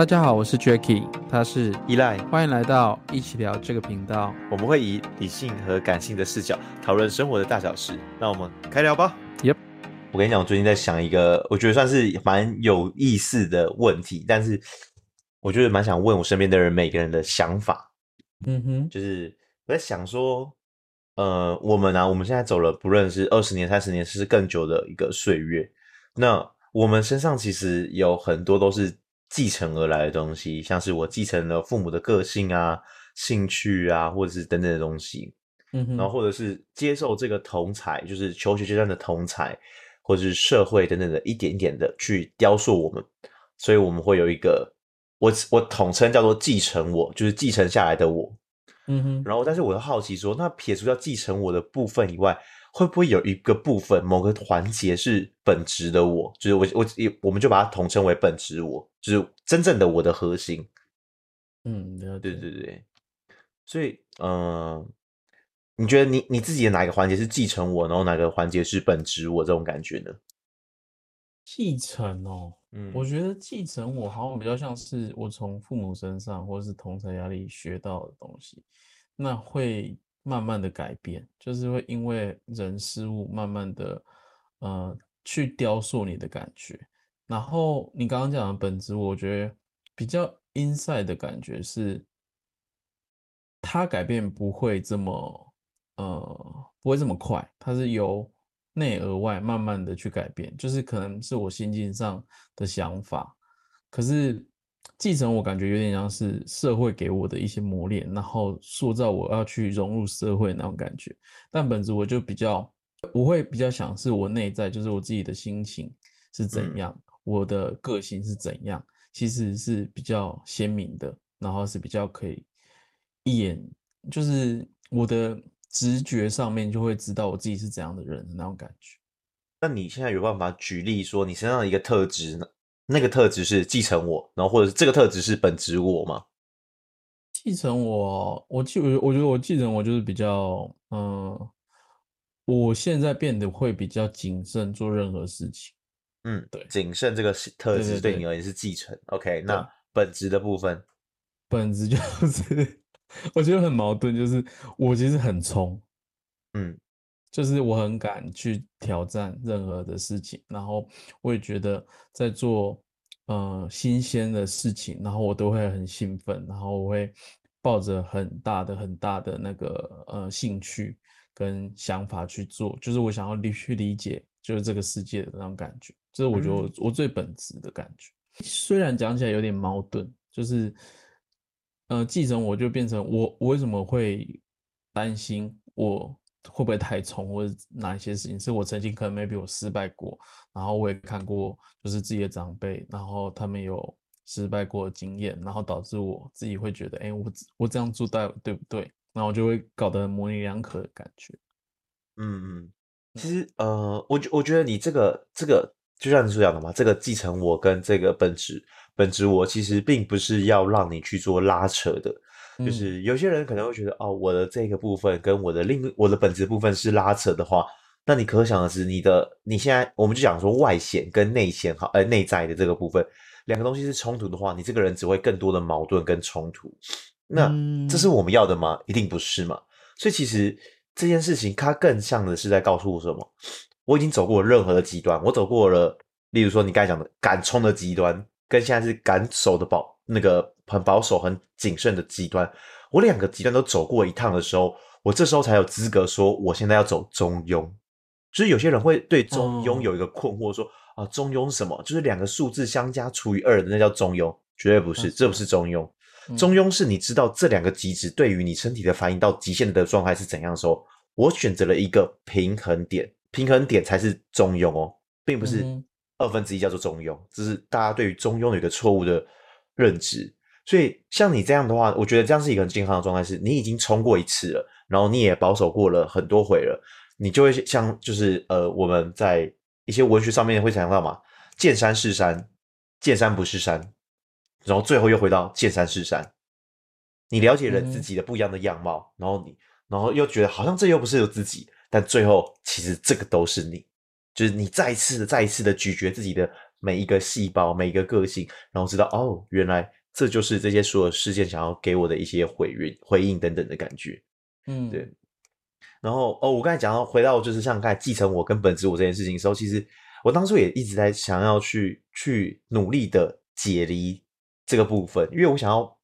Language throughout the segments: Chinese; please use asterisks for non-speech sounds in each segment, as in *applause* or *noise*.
大家好，我是 Jacky，他是依赖，欢迎来到一起聊这个频道。我们会以理性和感性的视角讨论生活的大小事。那我们开聊吧。Yep，我跟你讲，我最近在想一个，我觉得算是蛮有意思的问题，但是我觉得蛮想问我身边的人每个人的想法。嗯哼，就是我在想说，呃，我们啊，我们现在走了，不论是二十年、三十年，甚至更久的一个岁月，那我们身上其实有很多都是。继承而来的东西，像是我继承了父母的个性啊、兴趣啊，或者是等等的东西，嗯哼，然后或者是接受这个同才，就是求学阶段的同才，或者是社会等等的一点一点的去雕塑我们，所以我们会有一个我我统称叫做继承我，就是继承下来的我，嗯哼，然后但是我又好奇说，那撇除掉继承我的部分以外。会不会有一个部分，某个环节是本质的我？就是我我我们就把它统称为本质我，就是真正的我的核心。嗯，对对对对。所以，嗯、呃，你觉得你你自己的哪一个环节是继承我，然后哪个环节是本质我这种感觉呢？继承哦，嗯，我觉得继承我好像比较像是我从父母身上或者是同侪压力学到的东西，那会。慢慢的改变，就是会因为人事物慢慢的，呃，去雕塑你的感觉。然后你刚刚讲的本质，我觉得比较 inside 的感觉是，它改变不会这么，呃，不会这么快，它是由内而外慢慢的去改变，就是可能是我心境上的想法，可是。继承我感觉有点像是社会给我的一些磨练，然后塑造我要去融入社会那种感觉。但本质我就比较，我会比较想是我内在，就是我自己的心情是怎样，嗯、我的个性是怎样，其实是比较鲜明的，然后是比较可以一眼，就是我的直觉上面就会知道我自己是怎样的人的那种感觉。那你现在有办法举例说你身上的一个特质呢？那个特质是继承我，然后或者是这个特质是本质我吗？继承我，我继我我觉得我继承我就是比较，嗯，我现在变得会比较谨慎做任何事情。嗯，对，谨慎这个特质对你而言是继承。OK，那本质的部分，本质就是 *laughs* 我觉得很矛盾，就是我其实很冲，嗯。就是我很敢去挑战任何的事情，然后我也觉得在做呃新鲜的事情，然后我都会很兴奋，然后我会抱着很大的很大的那个呃兴趣跟想法去做，就是我想要理去理解就是这个世界的那种感觉，这是我觉得我我最本质的感觉。嗯、虽然讲起来有点矛盾，就是呃继承我就变成我我为什么会担心我。会不会太冲，或者哪一些事情是我曾经可能 maybe 我失败过，然后我也看过，就是自己的长辈，然后他们有失败过的经验，然后导致我自己会觉得，哎，我我这样做到对不对？然后我就会搞得模棱两可的感觉。嗯嗯，其实呃，我觉我觉得你这个这个就像你所讲的嘛，这个继承我跟这个本质本质我其实并不是要让你去做拉扯的。就是有些人可能会觉得，哦，我的这个部分跟我的另我的本质部分是拉扯的话，那你可想而知，你的你现在我们就讲说外显跟内显哈，呃，内在的这个部分，两个东西是冲突的话，你这个人只会更多的矛盾跟冲突。那这是我们要的吗？一定不是嘛。所以其实这件事情它更像的是在告诉我什么？我已经走过任何的极端，我走过了，例如说你刚才讲的敢冲的极端，跟现在是敢守的保那个。很保守、很谨慎的极端，我两个极端都走过一趟的时候，我这时候才有资格说，我现在要走中庸。就是有些人会对中庸有一个困惑，说、哦、啊，中庸是什么？就是两个数字相加除以二的，那叫中庸？绝对不是，嗯、这不是中庸。嗯、中庸是你知道这两个极值对于你身体的反应到极限的状态是怎样的时候，我选择了一个平衡点，平衡点才是中庸哦，并不是二分之一叫做中庸。这是大家对于中庸有一个错误的认知。所以像你这样的话，我觉得这样是一个很健康的状态，是你已经冲过一次了，然后你也保守过了很多回了，你就会像就是呃我们在一些文学上面会讲到嘛，见山是山，见山不是山，然后最后又回到见山是山。你了解了自己的不一样的样貌，然后你然后又觉得好像这又不是有自己，但最后其实这个都是你，就是你再一次的再一次的咀嚼自己的每一个细胞、每一个个性，然后知道哦，原来这就是这些所有事件想要给我的一些回应、回应等等的感觉。嗯，对。然后哦，我刚才讲到回到就是像刚才继承我跟本质我这件事情的时候，其实我当初也一直在想要去去努力的解离这个部分，因为我想要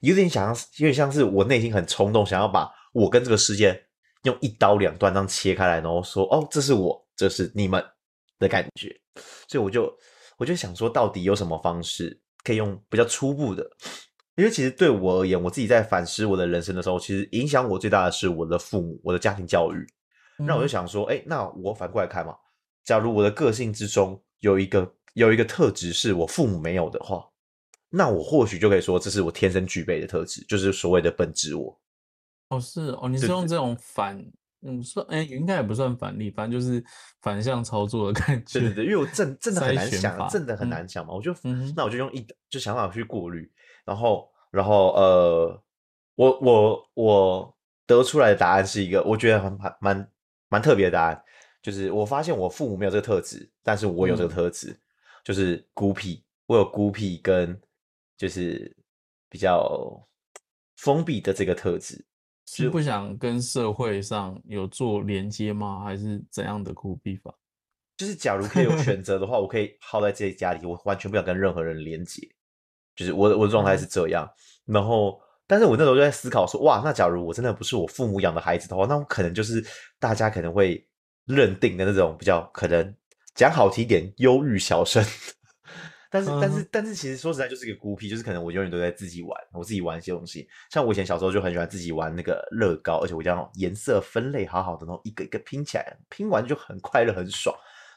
有点想要，有点像是我内心很冲动，想要把我跟这个世界用一刀两断这样切开来，然后说哦，这是我，这是你们的感觉。所以我就我就想说，到底有什么方式可以用比较初步的？因为其实对我而言，我自己在反思我的人生的时候，其实影响我最大的是我的父母，我的家庭教育。那我就想说，哎，那我反过来看嘛，假如我的个性之中有一个有一个特质是我父母没有的话，那我或许就可以说这是我天生具备的特质，就是所谓的本质我。哦，是哦，你是用这种反，嗯，算，哎，应该也不算反例，反正就是反向操作的感觉。对对对，因为我真真的很难想，真的很难想嘛，我就，那我就用一就想办法去过滤。然后，然后，呃，我我我得出来的答案是一个我觉得很蛮蛮蛮特别的答案，就是我发现我父母没有这个特质，但是我有这个特质，嗯、就是孤僻，我有孤僻跟就是比较封闭的这个特质，是不想跟社会上有做连接吗？还是怎样的孤僻法？就是假如可以有选择的话，我可以耗在自己家里，我完全不想跟任何人连接。就是我的我的状态是这样，嗯、然后，但是我那时候就在思考说，哇，那假如我真的不是我父母养的孩子的话，那我可能就是大家可能会认定的那种比较可能讲好听点忧郁小生，但是、嗯、但是但是其实说实在就是一个孤僻，就是可能我永远都在自己玩，我自己玩一些东西，像我以前小时候就很喜欢自己玩那个乐高，而且我这样颜色分类好好的，然后一个一个拼起来，拼完就很快乐很爽，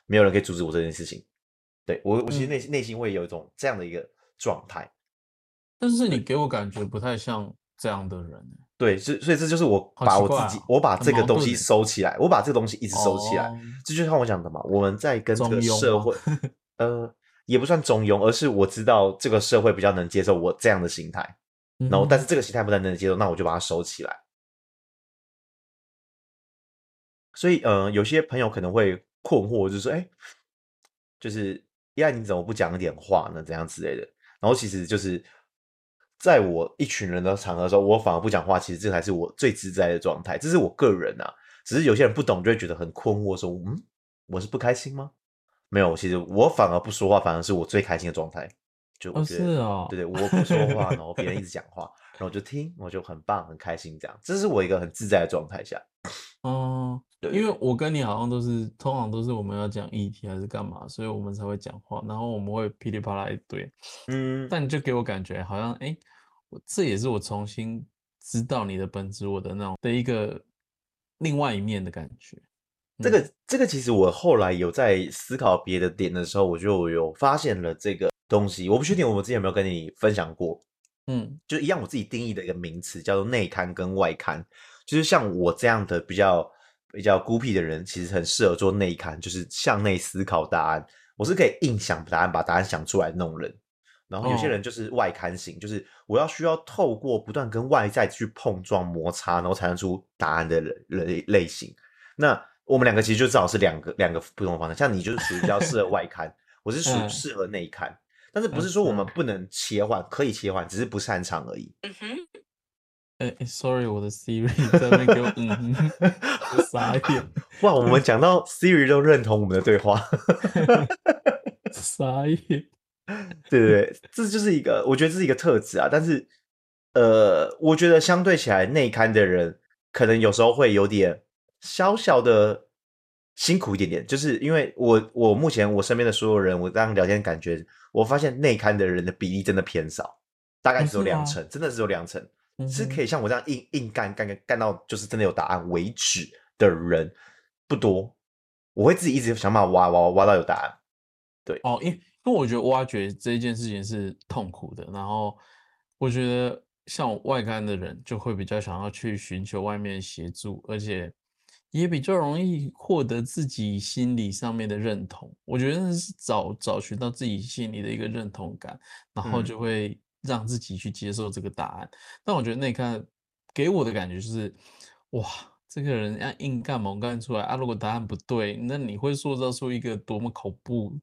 没有人可以阻止我这件事情。对我我其实内心内心会有一种这样的一个。状态，但是你给我感觉不太像这样的人。对，所所以这就是我把我自己，我把这个东西收起来，我把这个东西一直收起来。这就像我讲的嘛，我们在跟这个社会，*laughs* 呃，也不算中庸，而是我知道这个社会比较能接受我这样的心态，然后但是这个心态不太能接受，那我就把它收起来。所以，呃，有些朋友可能会困惑，就是说，哎，就是，呀，你怎么不讲一点话呢？怎样之类的。然后其实就是在我一群人的场合的时候，我反而不讲话。其实这才是我最自在的状态。这是我个人啊，只是有些人不懂，就会觉得很困惑，说：“嗯，我是不开心吗？”没有，其实我反而不说话，反而是我最开心的状态。就我觉得，哦哦、对对，我不说话，然后别人一 *laughs* 直讲话，然后我就听，我就很棒，很开心，这样。这是我一个很自在的状态下。*laughs* 哦，对，因为我跟你好像都是，通常都是我们要讲议题还是干嘛，所以我们才会讲话，然后我们会噼里啪啦一堆，嗯，但就给我感觉好像，哎，这也是我重新知道你的本质，我的那种的一个另外一面的感觉。这个这个其实我后来有在思考别的点的时候，我就有发现了这个东西，我不确定我们之前有没有跟你分享过，嗯，就一样我自己定义的一个名词叫做内刊跟外刊。就是像我这样的比较比较孤僻的人，其实很适合做内刊，就是向内思考答案。我是可以硬想答案，把答案想出来的那种人。然后有些人就是外刊型，就是我要需要透过不断跟外在去碰撞摩擦，然后才能出答案的人类类型。那我们两个其实就正好是两个两个不同的方向。像你就是属于比较适合 *laughs* 外刊，我是属于适合内刊。但是不是说我们不能切换，可以切换，只是不擅长而已。嗯哼。哎、欸、，sorry，我的 Siri *laughs* 在那边给我嗯哼，傻眼。*laughs* 哇，我们讲到 Siri 都认同我们的对话，傻眼。对对对，这就是一个，我觉得这是一个特质啊。但是，呃，我觉得相对起来，内刊的人可能有时候会有点小小的辛苦一点点，就是因为我我目前我身边的所有人，我这样聊天感觉，我发现内刊的人的比例真的偏少，大概只有两成，真的只有两成。是可以像我这样硬硬干干干干到就是真的有答案为止的人不多，我会自己一直想办法挖挖挖到有答案。对哦，因为因为我觉得挖掘这件事情是痛苦的，然后我觉得像外刊的人就会比较想要去寻求外面协助，而且也比较容易获得自己心理上面的认同。我觉得是找找寻到自己心里的一个认同感，然后就会、嗯。让自己去接受这个答案，但我觉得内勘给我的感觉就是，哇，这个人要硬干猛干出来啊！如果答案不对，那你会塑造出一个多么恐怖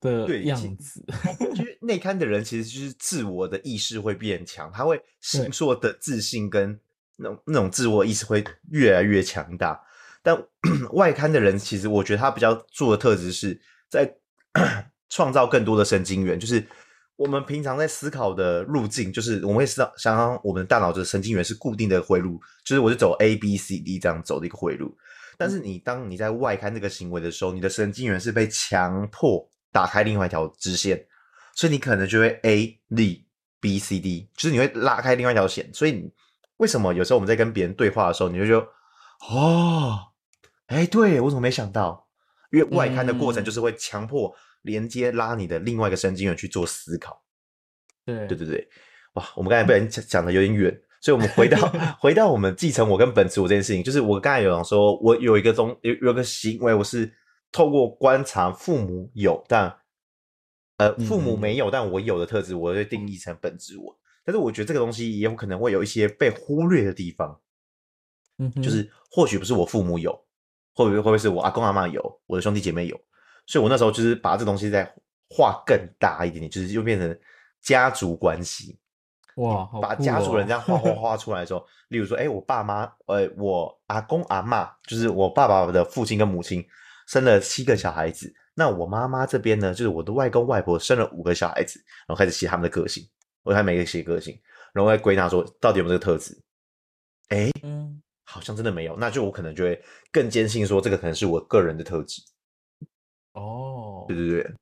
的样子。其 *laughs* 实内刊的人其实就是自我的意识会变强，他会形塑的自信跟那种那种自我意识会越来越强大。但 *clears throat* 外刊的人其实我觉得他比较做的特质是在 *clears throat* 创造更多的神经元，就是。我们平常在思考的路径，就是我们会知道，想想我们大脑的神经元是固定的回路，就是我是走 A B C D 这样走的一个回路。但是你当你在外刊这个行为的时候，你的神经元是被强迫打开另外一条支线，所以你可能就会 A D B C D，就是你会拉开另外一条线。所以为什么有时候我们在跟别人对话的时候，你就说哦，哎，对，我怎么没想到？因为外刊的过程就是会强迫。连接拉你的另外一个神经元去做思考，对对。对对，哇，我们刚才被人讲讲的有点远，所以我们回到 *laughs* 回到我们继承我跟本质我这件事情，就是我刚才有讲说，我有一个东有有个行为，我是透过观察父母有但呃父母没有但我有的特质，我会定义成本质我，但是我觉得这个东西也有可能会有一些被忽略的地方，嗯，就是或许不是我父母有，会不会会不会是我阿公阿妈有，我的兄弟姐妹有。所以，我那时候就是把这东西再画更大一点点，就是又变成家族关系。哇，好哦，把家族人这样画画画出来的时候，*laughs* 例如说，哎，我爸妈，呃，我阿公阿妈，就是我爸爸的父亲跟母亲生了七个小孩子。那我妈妈这边呢，就是我的外公外婆生了五个小孩子，然后开始写他们的个性，我还每个写个性，然后再归纳说到底有没有这个特质。哎，嗯，好像真的没有，那就我可能就会更坚信说，这个可能是我个人的特质。哦，对对对，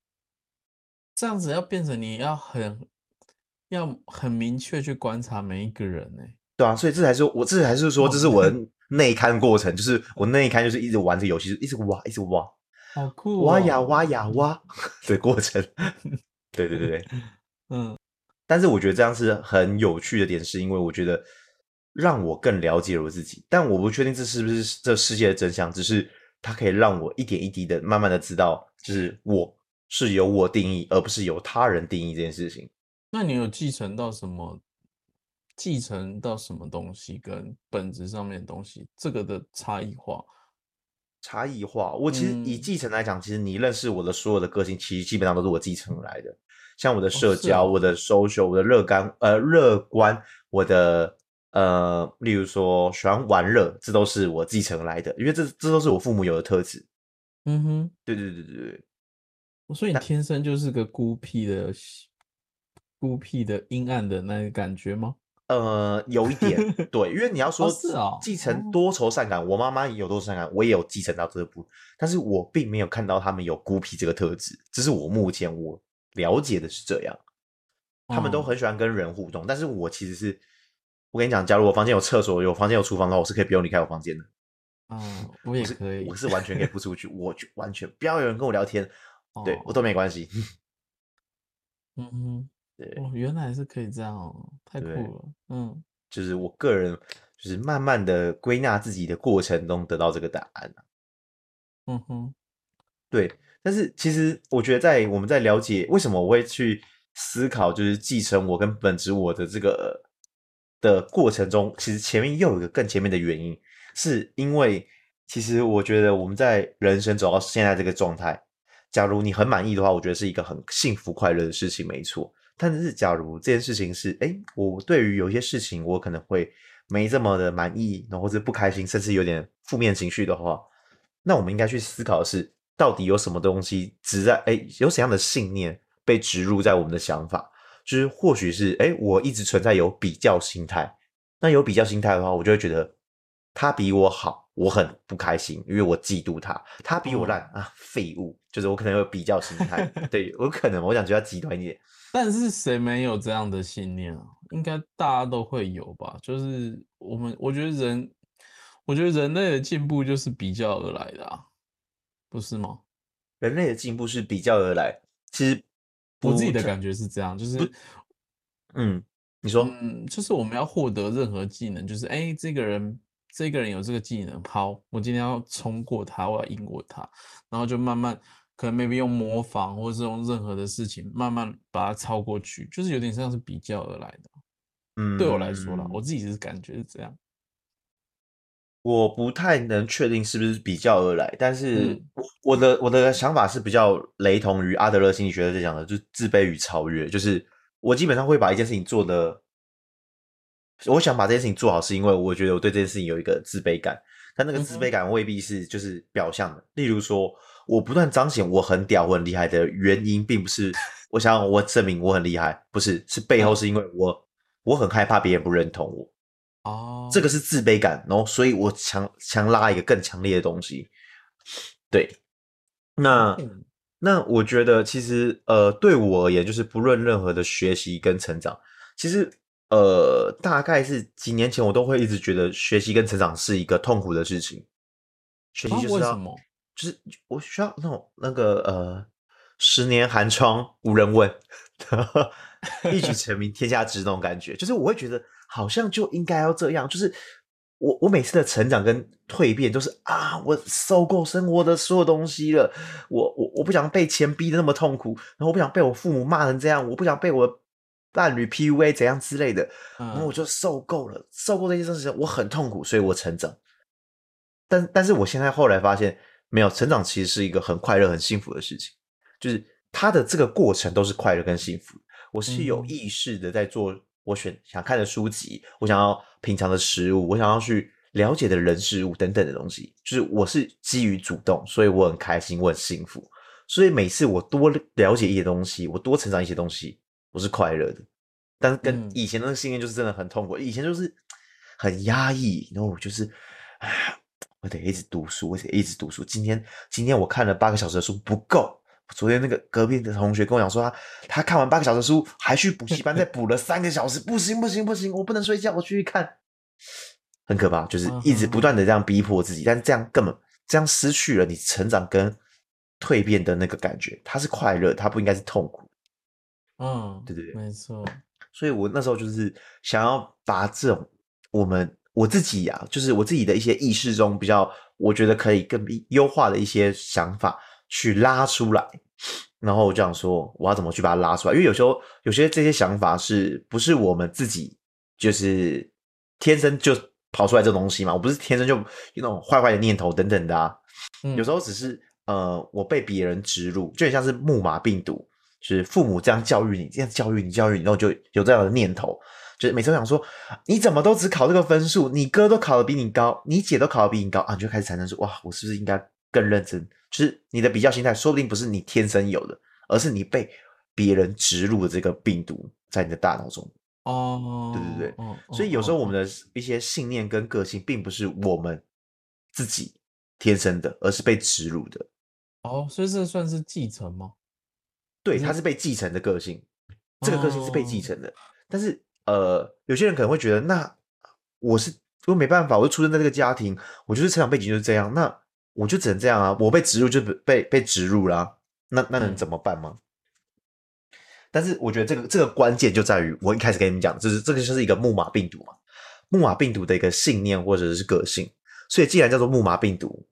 这样子要变成你要很要很明确去观察每一个人呢？对啊，所以这才是我这才是说这是我的内勘过程，就是我内勘就是一直玩这游戏，一直挖一直挖，好酷，挖呀挖呀挖 *laughs* 的过程。*laughs* 对对对对，嗯，但是我觉得这样是很有趣的点，是因为我觉得让我更了解我自己，但我不确定这是不是这世界的真相，只是。它可以让我一点一滴的、慢慢的知道，就是我是由我定义，而不是由他人定义这件事情。那你有继承到什么？继承到什么东西跟本质上面的东西，这个的差异化？差异化，我其实以继承来讲，嗯、其实你认识我的所有的个性，其实基本上都是我继承来的。像我的社交、我的 social、我的乐观、呃乐观、我的。呃，例如说喜欢玩乐，这都是我继承来的，因为这这都是我父母有的特质。嗯哼，对对对对对。所以你天生就是个孤僻的、孤僻的、阴暗的那个感觉吗？呃，有一点，对，因为你要说继承多愁善感，我妈妈也有多愁善感，我也有继承到这部分，但是我并没有看到他们有孤僻这个特质，这是我目前我了解的是这样。他们都很喜欢跟人互动，但是我其实是。我跟你讲，假如我房间有厕所、有房间有厨房的话，我是可以不用离开我房间的。嗯，我也可以，我是，完全可以不出去，我就完全不要有人跟我聊天，哦、对我都没关系。*laughs* 嗯哼，对哦，原来是可以这样哦，太酷了。嗯，就是我个人，就是慢慢的归纳自己的过程中得到这个答案。嗯哼，对。但是其实我觉得，在我们在了解为什么我会去思考，就是继承我跟本质我的这个。的过程中，其实前面又有一个更前面的原因，是因为其实我觉得我们在人生走到现在这个状态，假如你很满意的话，我觉得是一个很幸福快乐的事情，没错。但是假如这件事情是，哎，我对于有些事情我可能会没这么的满意，然后或者不开心，甚至有点负面情绪的话，那我们应该去思考的是，到底有什么东西植在，哎，有什么样的信念被植入在我们的想法。就是或许是哎，我一直存在有比较心态。那有比较心态的话，我就会觉得他比我好，我很不开心，因为我嫉妒他。他比我烂、哦、啊，废物！就是我可能有比较心态，对我可能我想觉得极端一点。*laughs* 但是谁没有这样的信念啊？应该大家都会有吧？就是我们，我觉得人，我觉得人类的进步就是比较而来的啊，不是吗？人类的进步是比较而来，其实。我自己的感觉是这样，就是，嗯，你说，嗯，就是我们要获得任何技能，就是，哎，这个人，这个人有这个技能，好，我今天要冲过他，我要赢过他，然后就慢慢，可能 maybe 用模仿，或者是用任何的事情，慢慢把它超过去，就是有点像是比较而来的。嗯，对我来说啦，我自己是感觉是这样。我不太能确定是不是比较而来，但是我我的我的想法是比较雷同于阿德勒心理学在讲的，就是自卑与超越。就是我基本上会把一件事情做的，我想把这件事情做好，是因为我觉得我对这件事情有一个自卑感，但那个自卑感未必是就是表象的。例如说，我不断彰显我很屌、我很厉害的原因，并不是我想我证明我很厉害，不是，是背后是因为我我很害怕别人不认同我。哦，这个是自卑感，然后所以我强强拉一个更强烈的东西。对，那那我觉得其实呃，对我而言，就是不论任何的学习跟成长，其实呃，大概是几年前我都会一直觉得学习跟成长是一个痛苦的事情。学习就是要，什么？就是我需要那种那个呃，十年寒窗无人问，*laughs* 一举成名天下知那种感觉，就是我会觉得。好像就应该要这样，就是我我每次的成长跟蜕变都是啊，我受够生活的所有东西了，我我我不想被钱逼得那么痛苦，然后我不想被我父母骂成这样，我不想被我伴侣 PUA 怎样之类的，然后我就受够了，受够这些事情，我很痛苦，所以我成长。但但是我现在后来发现，没有成长其实是一个很快乐、很幸福的事情，就是他的这个过程都是快乐跟幸福。我是有意识的在做。我选想看的书籍，我想要品尝的食物，我想要去了解的人事物等等的东西，就是我是基于主动，所以我很开心，我很幸福。所以每次我多了解一些东西，我多成长一些东西，我是快乐的。但是跟以前的那个信念就是真的很痛苦，以前就是很压抑，然后我就是，哎，我得一直读书，我得一直读书。今天今天我看了八个小时的书不够。昨天那个隔壁的同学跟我讲说他，他他看完八个小时书，还去补习班再补了三个小时，不行不行不行，我不能睡觉，我继续看，很可怕，就是一直不断的这样逼迫自己，但是这样根本这样失去了你成长跟蜕变的那个感觉，它是快乐，它不应该是痛苦。嗯，对对对，没错。所以我那时候就是想要把这种我们我自己呀、啊，就是我自己的一些意识中比较，我觉得可以更优化的一些想法。去拉出来，然后我就想说，我要怎么去把它拉出来？因为有时候有些这些想法是不是我们自己就是天生就跑出来这东西嘛？我不是天生就有那种坏坏的念头等等的啊。有时候只是呃，我被别人植入，就很像是木马病毒，就是父母这样教育你，这样教育你，教育你，然后就有这样的念头，就是每次都想说，你怎么都只考这个分数？你哥都考的比你高，你姐都考的比你高啊，你就开始产生说，哇，我是不是应该更认真？就是你的比较心态，说不定不是你天生有的，而是你被别人植入的这个病毒在你的大脑中。哦，对对对，哦，所以有时候我们的一些信念跟个性，并不是我们自己天生的，而是被植入的。哦，所以这算是继承吗？对，它是被继承的个性，这个个性是被继承的。但是呃，有些人可能会觉得，那我是我没办法，我就出生在这个家庭，我就是成长背景就是这样，那。我就只能这样啊！我被植入就被被植入了啊，那那能怎么办吗？嗯。但是我觉得这个这个关键就在于我一开始跟你们讲，就是这个就是一个木马病毒嘛，木马病毒的一个信念或者是个性。所以既然叫做木马病毒，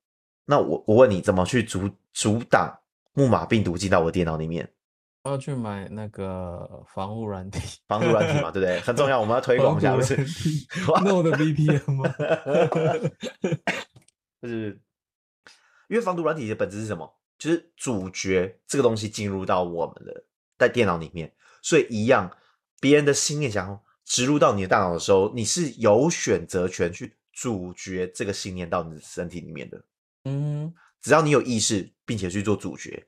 那我我问你怎么去阻阻挡木马病毒进到我的电脑里面？我要去买那个防护软体，*laughs* 防护软体嘛，对不对？很重要，我们要推广一下，不是？*laughs* 那我的 VPN 吗？*laughs* 就是。因为防毒软体的本质是什么？就是主角这个东西进入到我们的在电脑里面。所以一样，别人的信念想植入到你的大脑的时候，你是有选择权去主角这个信念到你的身体里面的。嗯，只要你有意识，并且去做主角，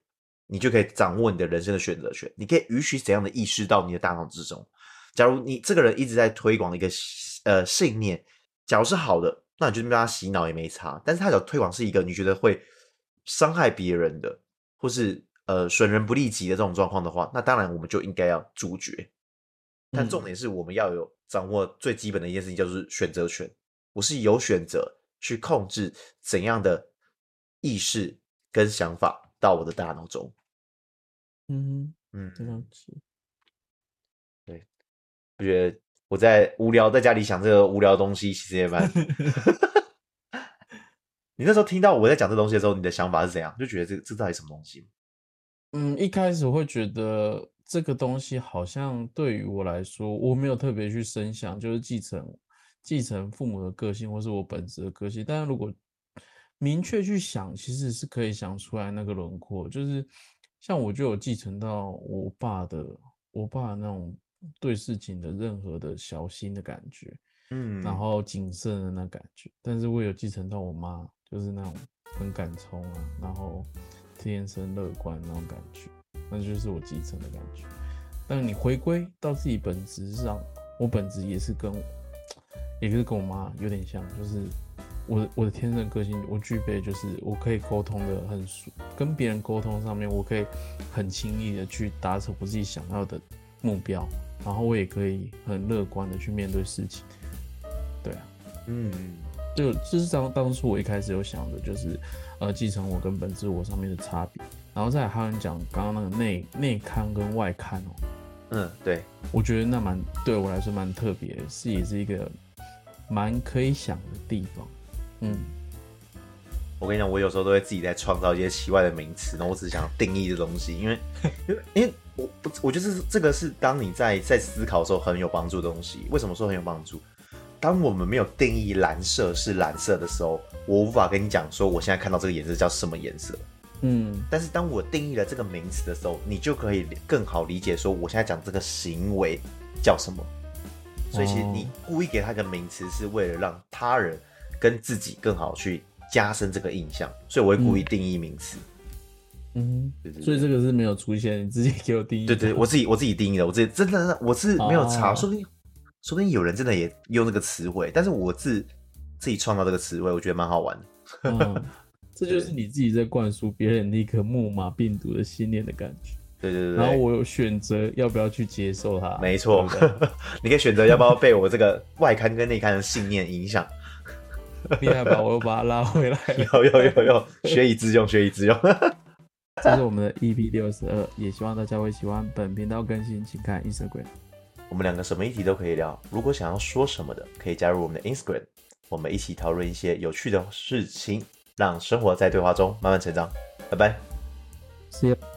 你就可以掌握你的人生的选择权。你可以允许怎样的意识到你的大脑之中。假如你这个人一直在推广一个呃信念，假如是好的。那你就被他洗脑也没差，但是他只要推广是一个你觉得会伤害别人的，或是呃损人不利己的这种状况的话，那当然我们就应该要阻绝。但重点是我们要有掌握最基本的一件事情，就是选择权。我是有选择去控制怎样的意识跟想法到我的大脑中。嗯嗯，这样子。对，我觉得。我在无聊，在家里想这个无聊的东西，其实也蛮。*laughs* 你那时候听到我在讲这东西的时候，你的想法是怎样？就觉得这这到底什么东西？嗯，一开始会觉得这个东西好像对于我来说，我没有特别去深想，就是继承继承父母的个性，或是我本质的个性。但是如果明确去想，其实是可以想出来那个轮廓。就是像我就有继承到我爸的，我爸那种对事情的任何的小心的感觉，嗯，然后谨慎的那感觉。但是我有继承到我妈，就是那种很敢冲啊，然后天生乐观那种感觉，那就是我继承的感觉。但你回归到自己本质上，我本质也是跟，也是跟我妈有点像，就是我的我的天生个性，我具备就是我可以沟通的很熟，跟别人沟通上面，我可以很轻易的去达成我自己想要的目标，然后我也可以很乐观的去面对事情。对啊，嗯，就就是当当初我一开始有想的就是，呃，继承我跟本质我上面的差别，然后再还有人讲刚刚那个内内刊跟外刊哦。嗯，对，我觉得那蛮对我来说蛮特别，是也是一个蛮可以想的地方。嗯，我跟你讲，我有时候都会自己在创造一些奇怪的名词，然后我只想定义的东西，因为因为因为我不，我觉得是这个是当你在在思考的时候很有帮助的东西。为什么说很有帮助？当我们没有定义蓝色是蓝色的时候，我无法跟你讲说我现在看到这个颜色叫什么颜色。嗯，但是当我定义了这个名词的时候，你就可以更好理解说我现在讲这个行为叫什么。所以其实你故意给他一个名词，是为了让他人跟自己更好去加深这个印象。所以我会故意定义名词。嗯，所以这个是没有出现，你自己给我定义。对对，我自己我自己定义的，我自己真的我是没有查，说不定说不定有人真的也用那个词汇，但是我自自己创造这个词汇，我觉得蛮好玩的。这就是你自己在灌输别人的一颗木马病毒的信念的感觉。*laughs* 对对对，然后我有选择要不要去接受它。没错，*laughs* 你可以选择要不要被我这个外刊跟内刊的信念影响。厉害吧？我又把它拉回来。*laughs* 有有有有，学以致用，学以致用。*laughs* 这是我们的 EP 六十二，也希望大家会喜欢本频道更新，请看 Instagram。我们两个什么议题都可以聊，如果想要说什么的，可以加入我们的 Instagram，我们一起讨论一些有趣的事情。让生活在对话中慢慢成长，拜拜，See you.